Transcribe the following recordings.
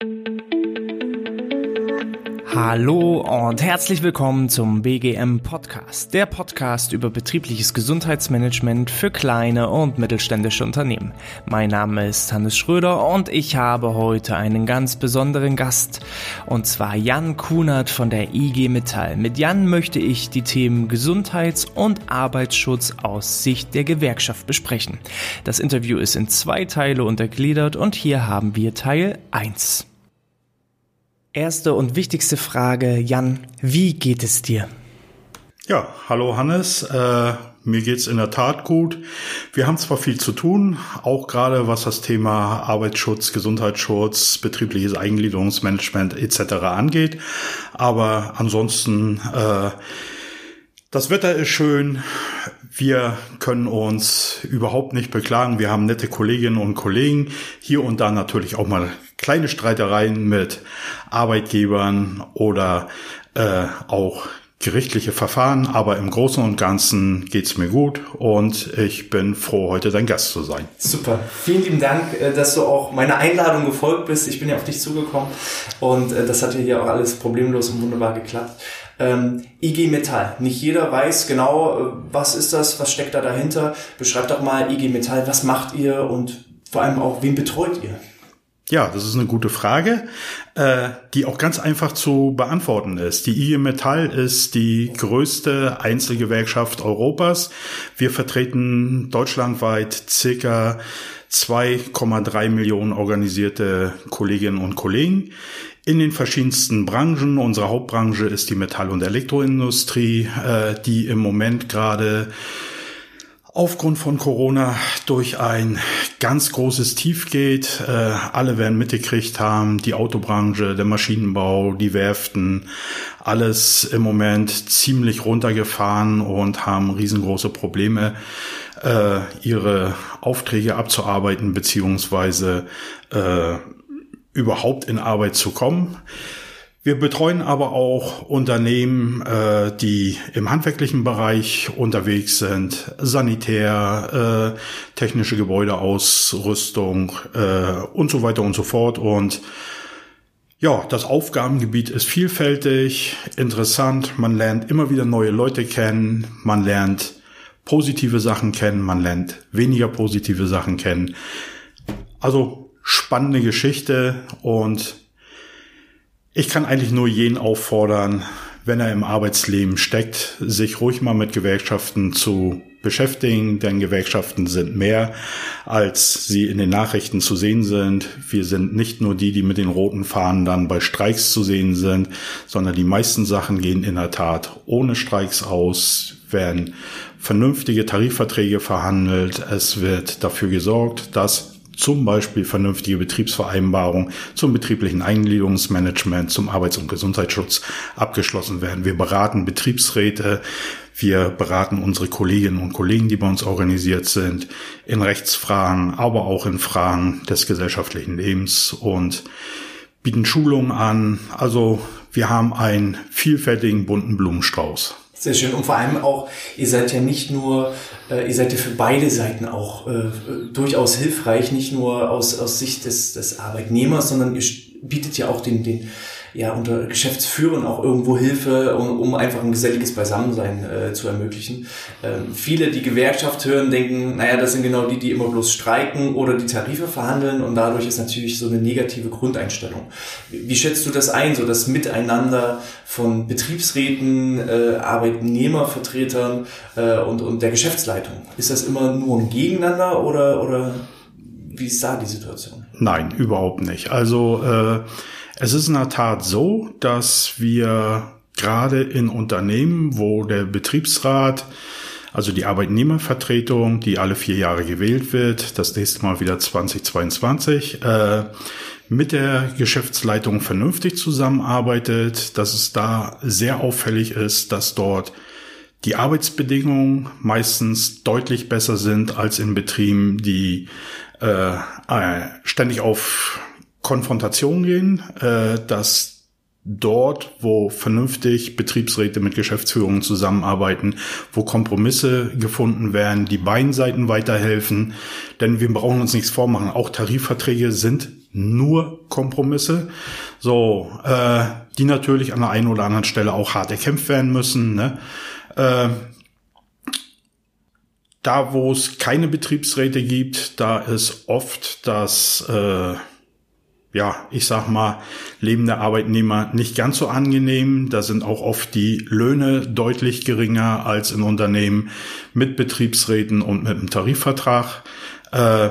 thank you Hallo und herzlich willkommen zum BGM Podcast, der Podcast über betriebliches Gesundheitsmanagement für kleine und mittelständische Unternehmen. Mein Name ist Hannes Schröder und ich habe heute einen ganz besonderen Gast, und zwar Jan Kunert von der IG Metall. Mit Jan möchte ich die Themen Gesundheits- und Arbeitsschutz aus Sicht der Gewerkschaft besprechen. Das Interview ist in zwei Teile untergliedert und hier haben wir Teil 1. Erste und wichtigste Frage, Jan, wie geht es dir? Ja, hallo Hannes. Äh, mir geht's in der Tat gut. Wir haben zwar viel zu tun, auch gerade was das Thema Arbeitsschutz, Gesundheitsschutz, betriebliches Eingliederungsmanagement etc. angeht, aber ansonsten äh, das Wetter ist schön. Wir können uns überhaupt nicht beklagen. Wir haben nette Kolleginnen und Kollegen. Hier und da natürlich auch mal kleine Streitereien mit Arbeitgebern oder äh, auch gerichtliche Verfahren, aber im Großen und Ganzen geht's mir gut und ich bin froh, heute dein Gast zu sein. Super. Vielen lieben Dank, äh, dass du auch meiner Einladung gefolgt bist. Ich bin ja auf dich zugekommen und äh, das hat hier auch alles problemlos und wunderbar geklappt. Ähm, IG Metall. Nicht jeder weiß genau, äh, was ist das, was steckt da dahinter. Beschreibt doch mal IG Metall, was macht ihr und vor allem auch, wen betreut ihr? Ja, das ist eine gute Frage, äh, die auch ganz einfach zu beantworten ist. Die IG Metall ist die größte Einzelgewerkschaft Europas. Wir vertreten deutschlandweit circa 2,3 Millionen organisierte Kolleginnen und Kollegen in den verschiedensten Branchen. Unsere Hauptbranche ist die Metall- und Elektroindustrie, äh, die im Moment gerade aufgrund von Corona durch ein ganz großes Tief geht. Äh, alle werden mitgekriegt haben, die Autobranche, der Maschinenbau, die Werften, alles im Moment ziemlich runtergefahren und haben riesengroße Probleme, äh, ihre Aufträge abzuarbeiten beziehungsweise äh, überhaupt in Arbeit zu kommen. Wir betreuen aber auch Unternehmen, äh, die im handwerklichen Bereich unterwegs sind, Sanitär, äh, technische Gebäudeausrüstung äh, und so weiter und so fort. Und ja, das Aufgabengebiet ist vielfältig, interessant. Man lernt immer wieder neue Leute kennen. Man lernt positive Sachen kennen. Man lernt weniger positive Sachen kennen. Also spannende Geschichte und ich kann eigentlich nur jeden auffordern, wenn er im Arbeitsleben steckt, sich ruhig mal mit Gewerkschaften zu beschäftigen, denn Gewerkschaften sind mehr, als sie in den Nachrichten zu sehen sind. Wir sind nicht nur die, die mit den roten Fahnen dann bei Streiks zu sehen sind, sondern die meisten Sachen gehen in der Tat ohne Streiks aus, werden vernünftige Tarifverträge verhandelt, es wird dafür gesorgt, dass zum Beispiel vernünftige Betriebsvereinbarungen zum betrieblichen Eingliederungsmanagement, zum Arbeits- und Gesundheitsschutz abgeschlossen werden. Wir beraten Betriebsräte, wir beraten unsere Kolleginnen und Kollegen, die bei uns organisiert sind, in Rechtsfragen, aber auch in Fragen des gesellschaftlichen Lebens und bieten Schulungen an. Also wir haben einen vielfältigen bunten Blumenstrauß. Sehr schön. Und vor allem auch, ihr seid ja nicht nur, äh, ihr seid ja für beide Seiten auch äh, durchaus hilfreich, nicht nur aus, aus Sicht des, des Arbeitnehmers, sondern ihr bietet ja auch den, den ja unter Geschäftsführern auch irgendwo Hilfe, um, um einfach ein geselliges Beisammensein äh, zu ermöglichen. Ähm, viele, die Gewerkschaft hören, denken, naja, das sind genau die, die immer bloß streiken oder die Tarife verhandeln und dadurch ist natürlich so eine negative Grundeinstellung. Wie, wie schätzt du das ein, so das Miteinander von Betriebsräten, äh, Arbeitnehmervertretern äh, und, und der Geschäftsleitung? Ist das immer nur ein Gegeneinander oder, oder wie ist da die Situation? Nein, überhaupt nicht. Also äh, es ist in der Tat so, dass wir gerade in Unternehmen, wo der Betriebsrat, also die Arbeitnehmervertretung, die alle vier Jahre gewählt wird, das nächste Mal wieder 2022, äh, mit der Geschäftsleitung vernünftig zusammenarbeitet, dass es da sehr auffällig ist, dass dort die Arbeitsbedingungen meistens deutlich besser sind als in Betrieben, die äh, äh ständig auf Konfrontation gehen, äh, dass dort, wo vernünftig Betriebsräte mit Geschäftsführungen zusammenarbeiten, wo Kompromisse gefunden werden, die beiden Seiten weiterhelfen. Denn wir brauchen uns nichts vormachen. Auch Tarifverträge sind nur Kompromisse, so äh, die natürlich an der einen oder anderen Stelle auch hart erkämpft werden müssen. Ne? Äh, da, wo es keine Betriebsräte gibt, da ist oft das, äh, ja, ich sag mal, Leben der Arbeitnehmer nicht ganz so angenehm. Da sind auch oft die Löhne deutlich geringer als in Unternehmen mit Betriebsräten und mit einem Tarifvertrag. Äh,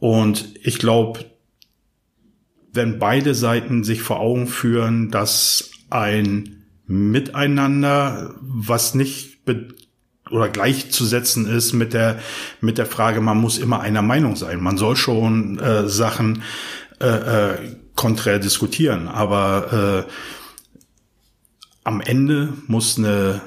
und ich glaube, wenn beide Seiten sich vor Augen führen, dass ein Miteinander, was nicht oder gleichzusetzen ist mit der mit der Frage, man muss immer einer Meinung sein. Man soll schon äh, Sachen äh, äh, konträr diskutieren, aber äh, am Ende muss eine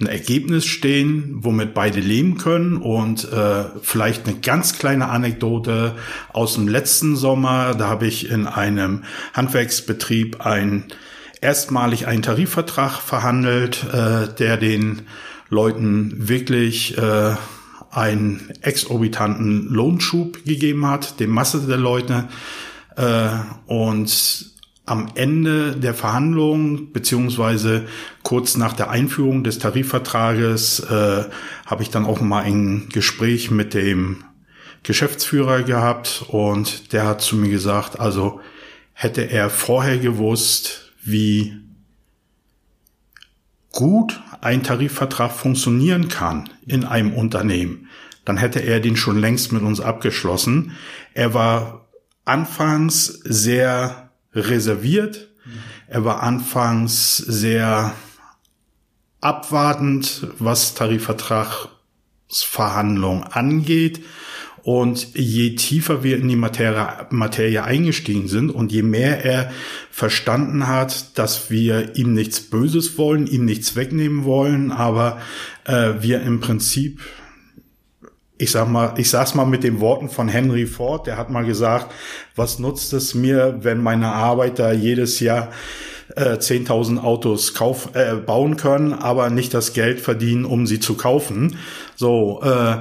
ein Ergebnis stehen, womit beide leben können und äh, vielleicht eine ganz kleine Anekdote aus dem letzten Sommer. Da habe ich in einem Handwerksbetrieb ein erstmalig einen Tarifvertrag verhandelt, äh, der den Leuten wirklich äh, einen exorbitanten Lohnschub gegeben hat, dem Masse der Leute. Äh, und am Ende der Verhandlungen beziehungsweise kurz nach der Einführung des Tarifvertrages äh, habe ich dann auch mal ein Gespräch mit dem Geschäftsführer gehabt und der hat zu mir gesagt, also hätte er vorher gewusst, wie gut ein Tarifvertrag funktionieren kann in einem Unternehmen, dann hätte er den schon längst mit uns abgeschlossen. Er war anfangs sehr reserviert. Er war anfangs sehr abwartend, was Tarifvertragsverhandlungen angeht. Und je tiefer wir in die Materie, Materie eingestiegen sind und je mehr er verstanden hat, dass wir ihm nichts Böses wollen, ihm nichts wegnehmen wollen, aber äh, wir im Prinzip ich sag mal, ich sag's mal mit den Worten von Henry Ford, der hat mal gesagt, was nutzt es mir, wenn meine Arbeiter jedes Jahr äh, 10.000 Autos kauf, äh, bauen können, aber nicht das Geld verdienen, um sie zu kaufen. So, äh,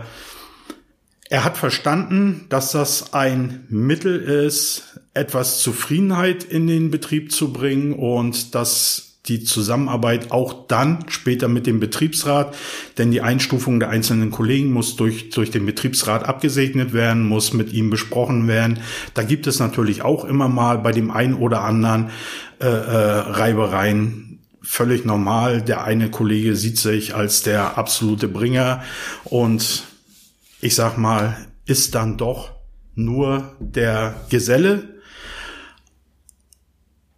er hat verstanden, dass das ein Mittel ist, etwas Zufriedenheit in den Betrieb zu bringen und dass die Zusammenarbeit auch dann später mit dem Betriebsrat, denn die Einstufung der einzelnen Kollegen muss durch, durch den Betriebsrat abgesegnet werden, muss mit ihm besprochen werden. Da gibt es natürlich auch immer mal bei dem einen oder anderen äh, äh, Reibereien. Völlig normal. Der eine Kollege sieht sich als der absolute Bringer und ich sag mal, ist dann doch nur der Geselle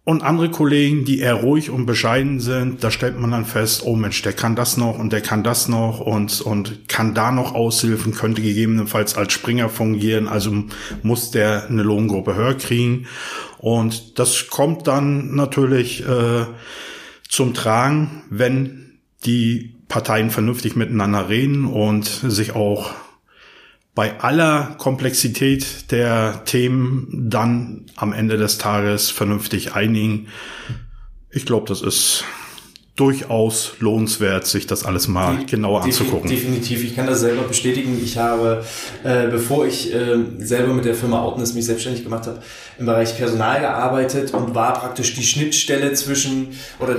und andere Kollegen, die eher ruhig und bescheiden sind, da stellt man dann fest, oh Mensch, der kann das noch und der kann das noch und, und kann da noch aushilfen, könnte gegebenenfalls als Springer fungieren, also muss der eine Lohngruppe höher kriegen. Und das kommt dann natürlich äh, zum Tragen, wenn die Parteien vernünftig miteinander reden und sich auch bei aller Komplexität der Themen dann am Ende des Tages vernünftig einigen. Ich glaube, das ist durchaus lohnenswert, sich das alles mal Die, genauer anzugucken. Definitiv, ich kann das selber bestätigen. Ich habe, äh, bevor ich äh, selber mit der Firma Outness mich selbstständig gemacht habe, im Bereich Personal gearbeitet und war praktisch die Schnittstelle zwischen oder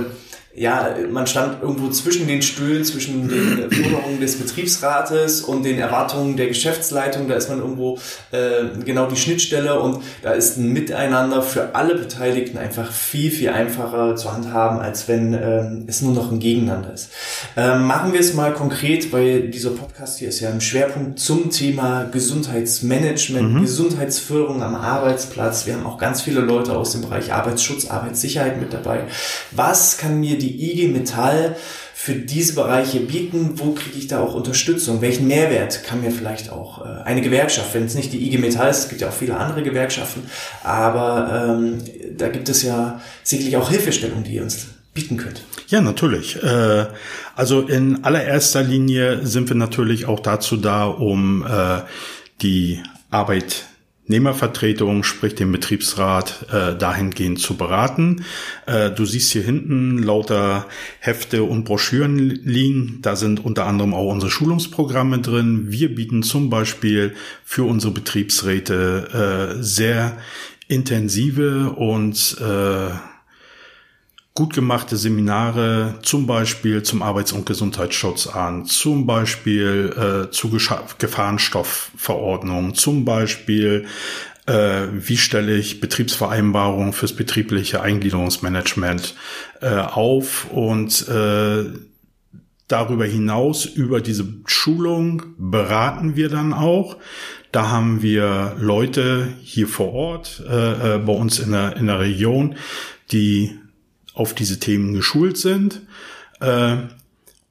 ja, man stand irgendwo zwischen den Stühlen, zwischen den Forderungen des Betriebsrates und den Erwartungen der Geschäftsleitung. Da ist man irgendwo äh, genau die Schnittstelle und da ist ein Miteinander für alle Beteiligten einfach viel, viel einfacher zu handhaben, als wenn ähm, es nur noch ein Gegeneinander ist. Ähm, machen wir es mal konkret, weil dieser Podcast hier ist ja im Schwerpunkt zum Thema Gesundheitsmanagement, mhm. Gesundheitsförderung am Arbeitsplatz. Wir haben auch ganz viele Leute aus dem Bereich Arbeitsschutz, Arbeitssicherheit mit dabei. Was kann mir die IG Metall für diese Bereiche bieten? Wo kriege ich da auch Unterstützung? Welchen Mehrwert kann mir vielleicht auch äh, eine Gewerkschaft, wenn es nicht die IG Metall ist, es gibt ja auch viele andere Gewerkschaften, aber ähm, da gibt es ja sicherlich auch Hilfestellungen, die ihr uns bieten könnt. Ja, natürlich. Äh, also in allererster Linie sind wir natürlich auch dazu da, um äh, die Arbeit Nehmervertretung, sprich den Betriebsrat, äh, dahingehend zu beraten. Äh, du siehst hier hinten lauter Hefte und Broschüren liegen. Da sind unter anderem auch unsere Schulungsprogramme drin. Wir bieten zum Beispiel für unsere Betriebsräte äh, sehr intensive und äh, gut gemachte Seminare zum Beispiel zum Arbeits- und Gesundheitsschutz an, zum Beispiel äh, zu Gefahrenstoffverordnung, zum Beispiel äh, wie stelle ich Betriebsvereinbarungen fürs betriebliche Eingliederungsmanagement äh, auf und äh, darüber hinaus über diese Schulung beraten wir dann auch. Da haben wir Leute hier vor Ort äh, äh bei uns in der, in der Region, die auf diese Themen geschult sind. Äh,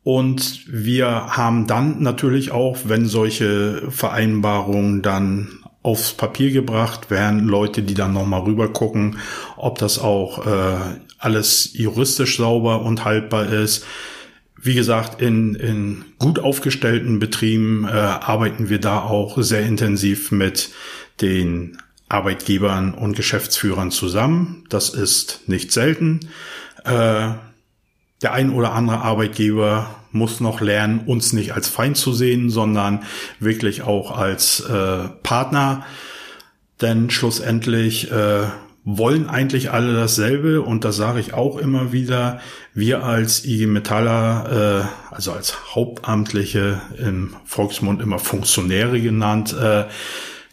und wir haben dann natürlich auch, wenn solche Vereinbarungen dann aufs Papier gebracht werden, Leute, die dann nochmal rüber gucken, ob das auch äh, alles juristisch sauber und haltbar ist. Wie gesagt, in, in gut aufgestellten Betrieben äh, arbeiten wir da auch sehr intensiv mit den Arbeitgebern und Geschäftsführern zusammen. Das ist nicht selten. Äh, der ein oder andere Arbeitgeber muss noch lernen, uns nicht als Feind zu sehen, sondern wirklich auch als äh, Partner. Denn schlussendlich äh, wollen eigentlich alle dasselbe und das sage ich auch immer wieder. Wir als IG Metaller, also als Hauptamtliche im Volksmund immer Funktionäre genannt,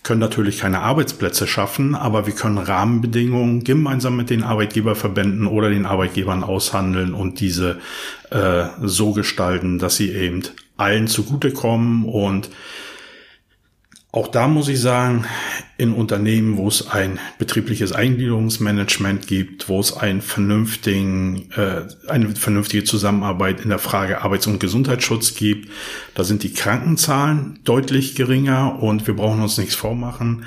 können natürlich keine Arbeitsplätze schaffen, aber wir können Rahmenbedingungen gemeinsam mit den Arbeitgeberverbänden oder den Arbeitgebern aushandeln und diese äh, so gestalten, dass sie eben allen zugutekommen und auch da muss ich sagen, in Unternehmen, wo es ein betriebliches Eingliederungsmanagement gibt, wo es einen vernünftigen, äh, eine vernünftige Zusammenarbeit in der Frage Arbeits- und Gesundheitsschutz gibt, da sind die Krankenzahlen deutlich geringer und wir brauchen uns nichts vormachen.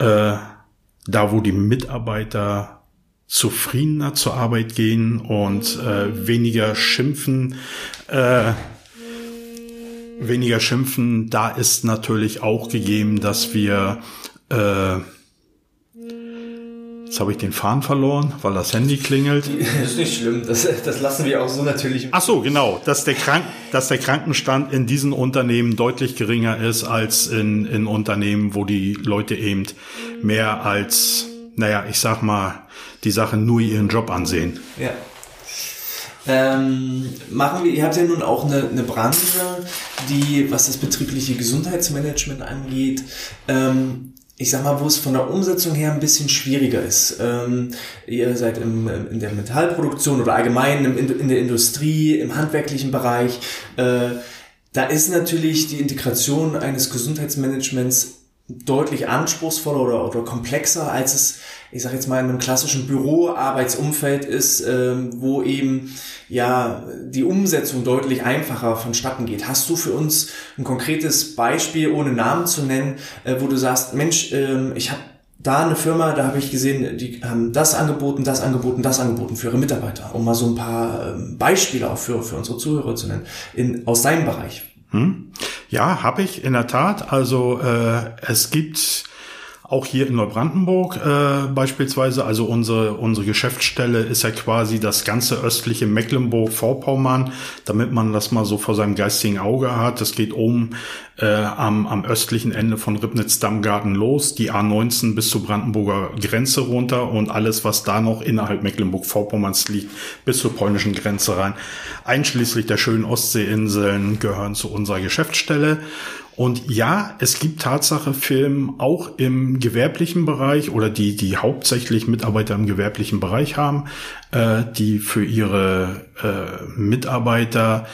Äh, da, wo die Mitarbeiter zufriedener zur Arbeit gehen und äh, weniger schimpfen, äh, weniger schimpfen, da ist natürlich auch gegeben, dass wir äh, Jetzt habe ich den Faden verloren, weil das Handy klingelt. Das ist nicht schlimm. Das, das lassen wir auch so natürlich. Ach so, genau. Dass der, Krank dass der Krankenstand in diesen Unternehmen deutlich geringer ist als in, in Unternehmen, wo die Leute eben mehr als, naja, ich sag mal, die Sache nur ihren Job ansehen. Ja. Ähm, machen wir, ihr habt ja nun auch eine, eine Branche, die, was das betriebliche Gesundheitsmanagement angeht, ähm, ich sag mal, wo es von der Umsetzung her ein bisschen schwieriger ist. Ähm, ihr seid im, in der Metallproduktion oder allgemein im, in der Industrie, im handwerklichen Bereich. Äh, da ist natürlich die Integration eines Gesundheitsmanagements deutlich anspruchsvoller oder, oder komplexer, als es, ich sage jetzt mal, in einem klassischen Büroarbeitsumfeld ist, ähm, wo eben ja die Umsetzung deutlich einfacher vonstatten geht. Hast du für uns ein konkretes Beispiel, ohne Namen zu nennen, äh, wo du sagst, Mensch, ähm, ich habe da eine Firma, da habe ich gesehen, die haben das angeboten, das angeboten, das angeboten für ihre Mitarbeiter, um mal so ein paar ähm, Beispiele auch für, für unsere Zuhörer zu nennen, in, aus seinem Bereich. Hm? Ja, habe ich in der Tat. Also äh, es gibt auch hier in Neubrandenburg äh, beispielsweise, also unsere, unsere Geschäftsstelle ist ja quasi das ganze östliche Mecklenburg-Vorpommern, damit man das mal so vor seinem geistigen Auge hat. Das geht oben äh, am, am östlichen Ende von Ribnitz-Dammgarten los, die A19 bis zur Brandenburger Grenze runter und alles, was da noch innerhalb Mecklenburg-Vorpommerns liegt, bis zur polnischen Grenze rein, einschließlich der schönen Ostseeinseln, gehören zu unserer Geschäftsstelle. Und ja, es gibt Tatsache Firmen auch im gewerblichen Bereich oder die, die hauptsächlich Mitarbeiter im gewerblichen Bereich haben, äh, die für ihre äh, Mitarbeiter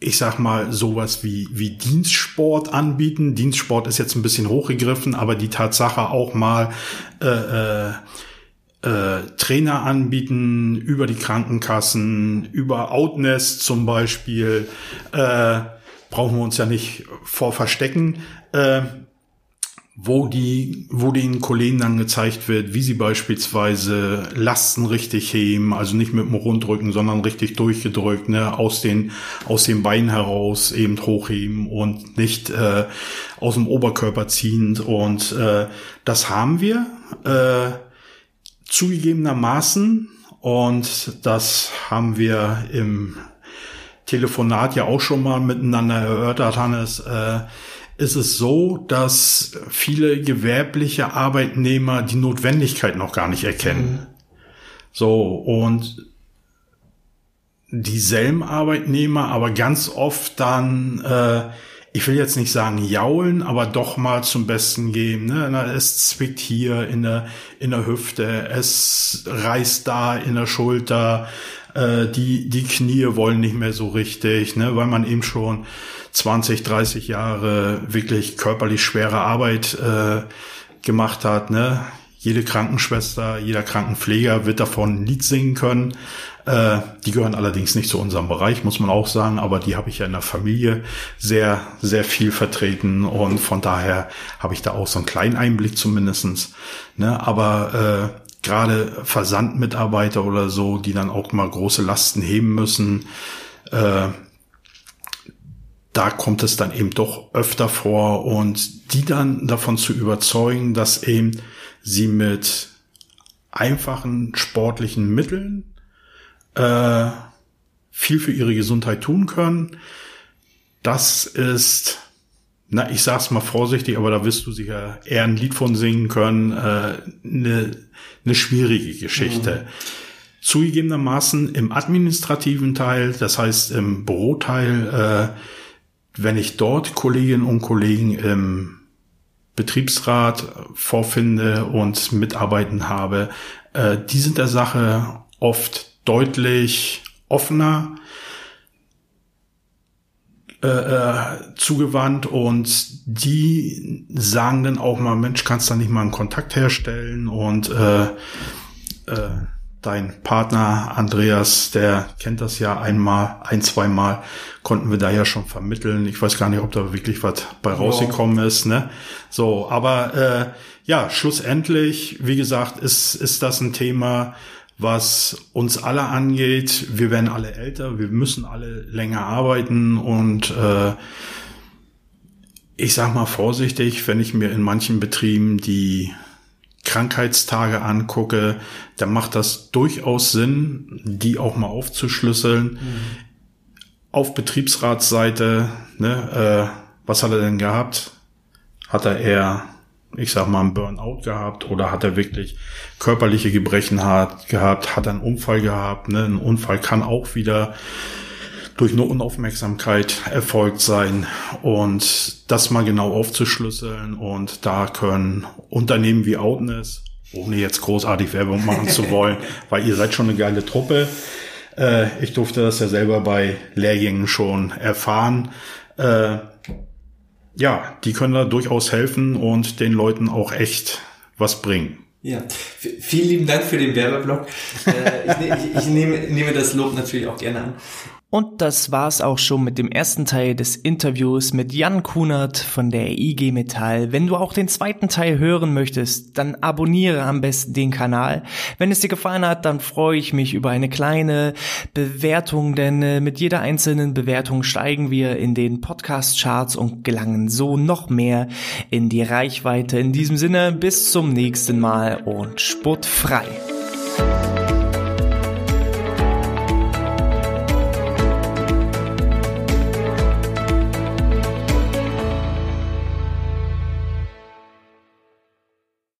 ich sag mal, sowas wie, wie Dienstsport anbieten. Dienstsport ist jetzt ein bisschen hochgegriffen, aber die Tatsache auch mal äh, äh, äh, Trainer anbieten über die Krankenkassen, über Outnest zum Beispiel. Äh, brauchen wir uns ja nicht vor verstecken. Äh, wo die, wo den Kollegen dann gezeigt wird, wie sie beispielsweise Lasten richtig heben, also nicht mit dem Rundrücken, sondern richtig durchgedrückt, ne, aus den, aus den Beinen heraus eben hochheben und nicht äh, aus dem Oberkörper ziehend. Und äh, das haben wir äh, zugegebenermaßen und das haben wir im Telefonat ja auch schon mal miteinander erörtert, Hannes. Äh, ist es so, dass viele gewerbliche Arbeitnehmer die Notwendigkeit noch gar nicht erkennen. Mhm. So, und dieselben Arbeitnehmer aber ganz oft dann, äh, ich will jetzt nicht sagen jaulen, aber doch mal zum Besten geben. Ne? Es zwickt hier in der, in der Hüfte, es reißt da in der Schulter, äh, die, die Knie wollen nicht mehr so richtig, ne? weil man eben schon 20, 30 Jahre wirklich körperlich schwere Arbeit äh, gemacht hat. Ne? Jede Krankenschwester, jeder Krankenpfleger wird davon ein Lied singen können. Äh, die gehören allerdings nicht zu unserem Bereich, muss man auch sagen, aber die habe ich ja in der Familie sehr, sehr viel vertreten und von daher habe ich da auch so einen kleinen Einblick zumindestens. Ne? Aber äh, gerade Versandmitarbeiter oder so, die dann auch mal große Lasten heben müssen, äh, da kommt es dann eben doch öfter vor und die dann davon zu überzeugen, dass eben sie mit einfachen sportlichen Mitteln äh, viel für ihre Gesundheit tun können. Das ist, na, ich sag's mal vorsichtig, aber da wirst du sicher eher ein Lied von singen können, äh, eine, eine schwierige Geschichte. Mhm. Zugegebenermaßen im administrativen Teil, das heißt im Büroteil, äh, wenn ich dort Kolleginnen und Kollegen im Betriebsrat vorfinde und mitarbeiten habe, äh, die sind der Sache oft deutlich offener äh, äh, zugewandt und die sagen dann auch mal, Mensch, kannst du nicht mal einen Kontakt herstellen und äh, äh, dein Partner Andreas, der kennt das ja einmal, ein, zweimal, konnten wir da ja schon vermitteln. Ich weiß gar nicht, ob da wirklich was bei rausgekommen ist, ne? So, aber äh, ja, schlussendlich, wie gesagt, ist, ist das ein Thema, was uns alle angeht. Wir werden alle älter, wir müssen alle länger arbeiten und äh, ich sag mal vorsichtig, wenn ich mir in manchen Betrieben die Krankheitstage angucke, dann macht das durchaus Sinn, die auch mal aufzuschlüsseln. Mhm. Auf Betriebsratsseite, ne, äh, was hat er denn gehabt? Hat er eher, ich sag mal, einen Burnout gehabt oder hat er wirklich körperliche Gebrechen hat, gehabt? Hat er einen Unfall gehabt? Ne? Ein Unfall kann auch wieder durch eine Unaufmerksamkeit erfolgt sein und das mal genau aufzuschlüsseln und da können Unternehmen wie Outness, ohne jetzt großartig Werbung machen zu wollen, weil ihr seid schon eine geile Truppe. Äh, ich durfte das ja selber bei Lehrgängen schon erfahren. Äh, ja, die können da durchaus helfen und den Leuten auch echt was bringen. Ja, vielen lieben Dank für den Werbeblock. Äh, ich, ne-, ich, ich nehme, nehme das Lob natürlich auch gerne an. Und das war's auch schon mit dem ersten Teil des Interviews mit Jan Kunert von der IG Metall. Wenn du auch den zweiten Teil hören möchtest, dann abonniere am besten den Kanal. Wenn es dir gefallen hat, dann freue ich mich über eine kleine Bewertung, denn äh, mit jeder einzelnen Bewertung steigen wir in den Podcast-Charts und gelangen so noch mehr in die Reichweite. In diesem Sinne, bis zum nächsten Mal und sportfrei.